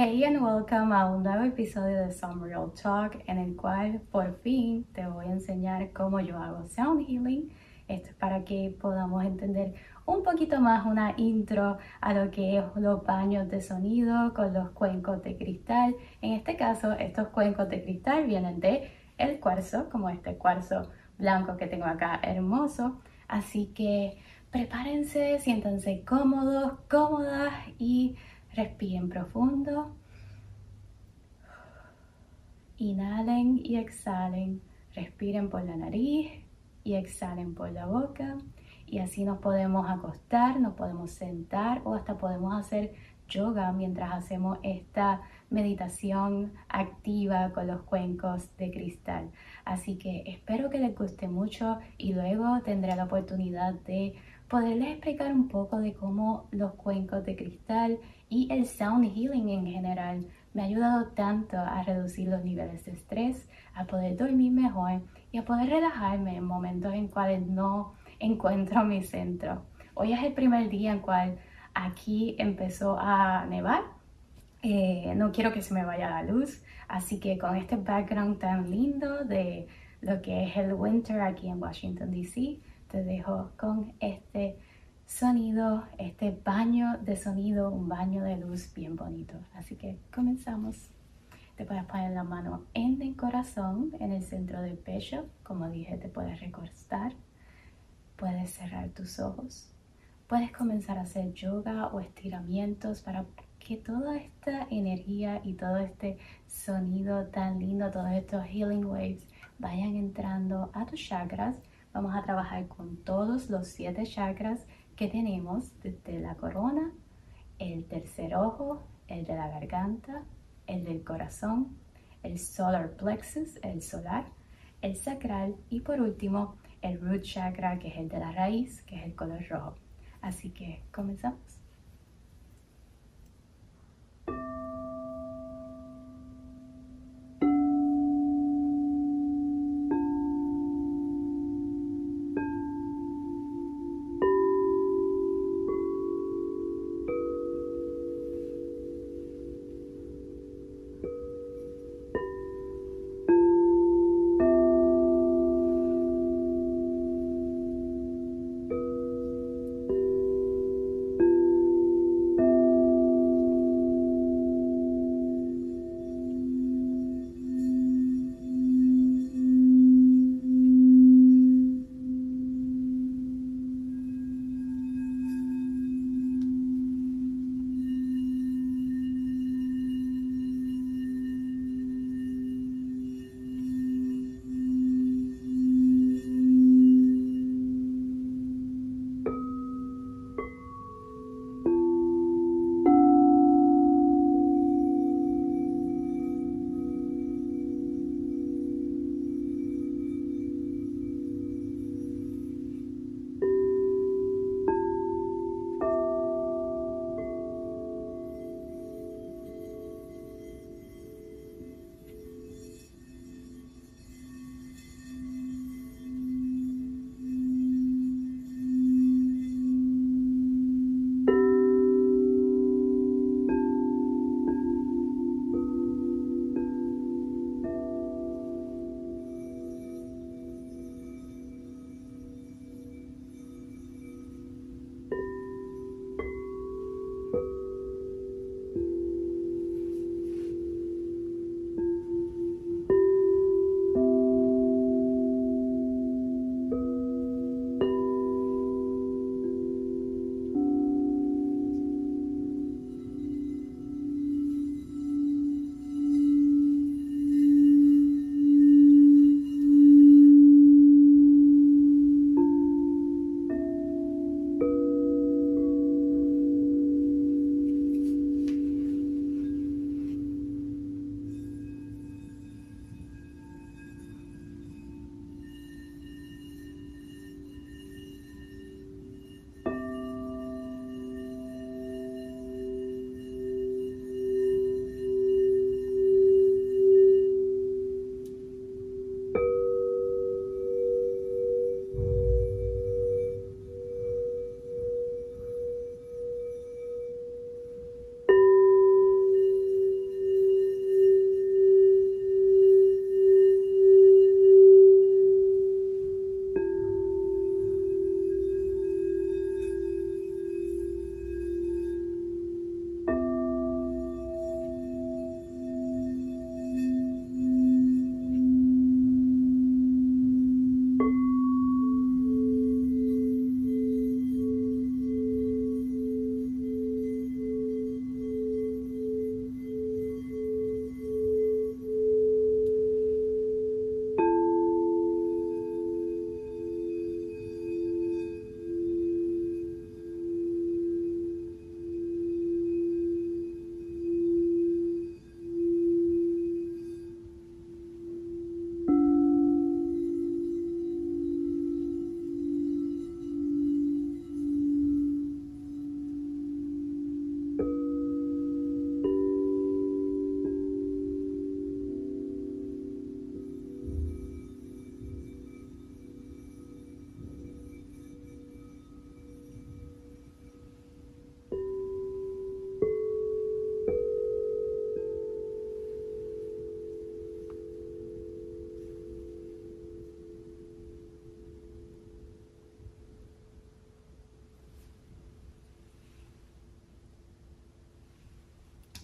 Hey and welcome a un nuevo episodio de Some Real Talk en el cual por fin te voy a enseñar cómo yo hago sound healing. Esto es para que podamos entender un poquito más una intro a lo que es los baños de sonido con los cuencos de cristal. En este caso, estos cuencos de cristal vienen de el cuarzo, como este cuarzo blanco que tengo acá hermoso. Así que prepárense, siéntanse cómodos, cómodas y Respiren profundo. Inhalen y exhalen. Respiren por la nariz y exhalen por la boca. Y así nos podemos acostar, nos podemos sentar o hasta podemos hacer yoga mientras hacemos esta meditación activa con los cuencos de cristal. Así que espero que les guste mucho y luego tendré la oportunidad de poderles explicar un poco de cómo los cuencos de cristal y el sound healing en general me ha ayudado tanto a reducir los niveles de estrés, a poder dormir mejor y a poder relajarme en momentos en cuales no encuentro mi centro. Hoy es el primer día en cual aquí empezó a nevar. Eh, no quiero que se me vaya la luz, así que con este background tan lindo de lo que es el winter aquí en Washington, D.C., te dejo con este sonido, este baño de sonido, un baño de luz bien bonito. Así que comenzamos. Te puedes poner la mano en el corazón, en el centro del pecho. Como dije, te puedes recostar. Puedes cerrar tus ojos. Puedes comenzar a hacer yoga o estiramientos para que toda esta energía y todo este sonido tan lindo, todos estos healing waves vayan entrando a tus chakras Vamos a trabajar con todos los siete chakras que tenemos desde la corona, el tercer ojo, el de la garganta, el del corazón, el solar plexus, el solar, el sacral y por último el root chakra que es el de la raíz, que es el color rojo. Así que comenzamos.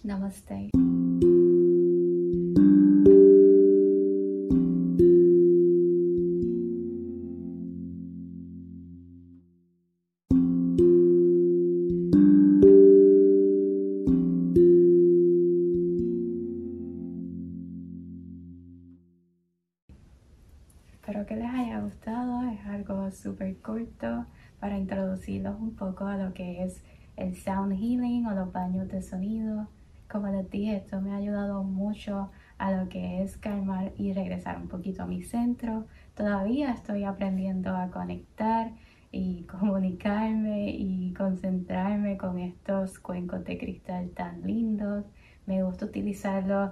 Namaste. Espero que les haya gustado, es algo súper corto para introducirlos un poco a lo que es el sound healing o los baños de sonido. Como les dije, esto me ha ayudado mucho a lo que es calmar y regresar un poquito a mi centro. Todavía estoy aprendiendo a conectar y comunicarme y concentrarme con estos cuencos de cristal tan lindos. Me gusta utilizarlos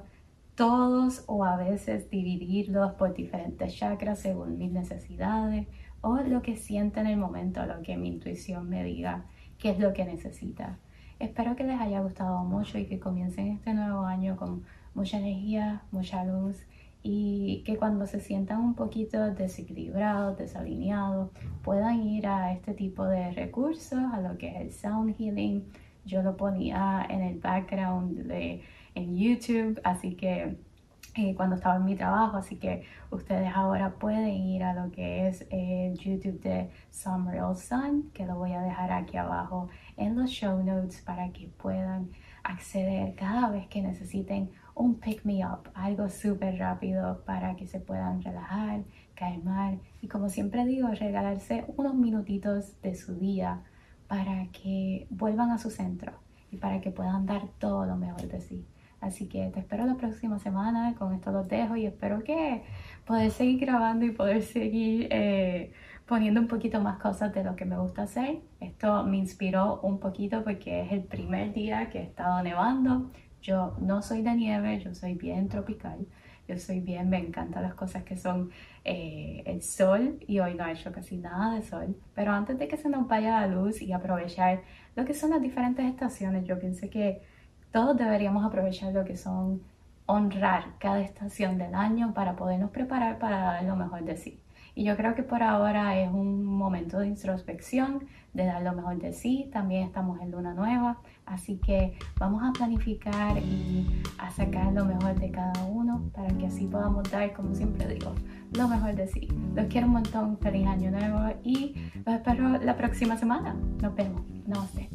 todos o a veces dividirlos por diferentes chakras según mis necesidades o lo que sienta en el momento, lo que mi intuición me diga qué es lo que necesita. Espero que les haya gustado mucho y que comiencen este nuevo año con mucha energía, mucha luz y que cuando se sientan un poquito desequilibrados, desalineados, puedan ir a este tipo de recursos, a lo que es el sound healing. Yo lo ponía en el background de en YouTube, así que eh, cuando estaba en mi trabajo, así que ustedes ahora pueden ir a lo que es el YouTube de Some Real Sun, que lo voy a dejar aquí abajo en los show notes para que puedan acceder cada vez que necesiten un pick me up, algo súper rápido para que se puedan relajar, calmar y como siempre digo, regalarse unos minutitos de su día para que vuelvan a su centro y para que puedan dar todo lo mejor de sí. Así que te espero la próxima semana, con esto los dejo y espero que poder seguir grabando y poder seguir eh, poniendo un poquito más cosas de lo que me gusta hacer. Esto me inspiró un poquito porque es el primer día que he estado nevando. Yo no soy de nieve, yo soy bien tropical. Yo soy bien, me encantan las cosas que son eh, el sol y hoy no ha hecho casi nada de sol. Pero antes de que se nos vaya la luz y aprovechar lo que son las diferentes estaciones, yo pienso que todos deberíamos aprovechar lo que son honrar cada estación del año para podernos preparar para dar lo mejor de sí. Y yo creo que por ahora es un momento de introspección, de dar lo mejor de sí. También estamos en luna nueva, así que vamos a planificar y a sacar lo mejor de cada uno para que así podamos dar, como siempre digo, lo mejor de sí. Los quiero un montón, feliz año nuevo y los espero la próxima semana. Nos vemos. Namaste.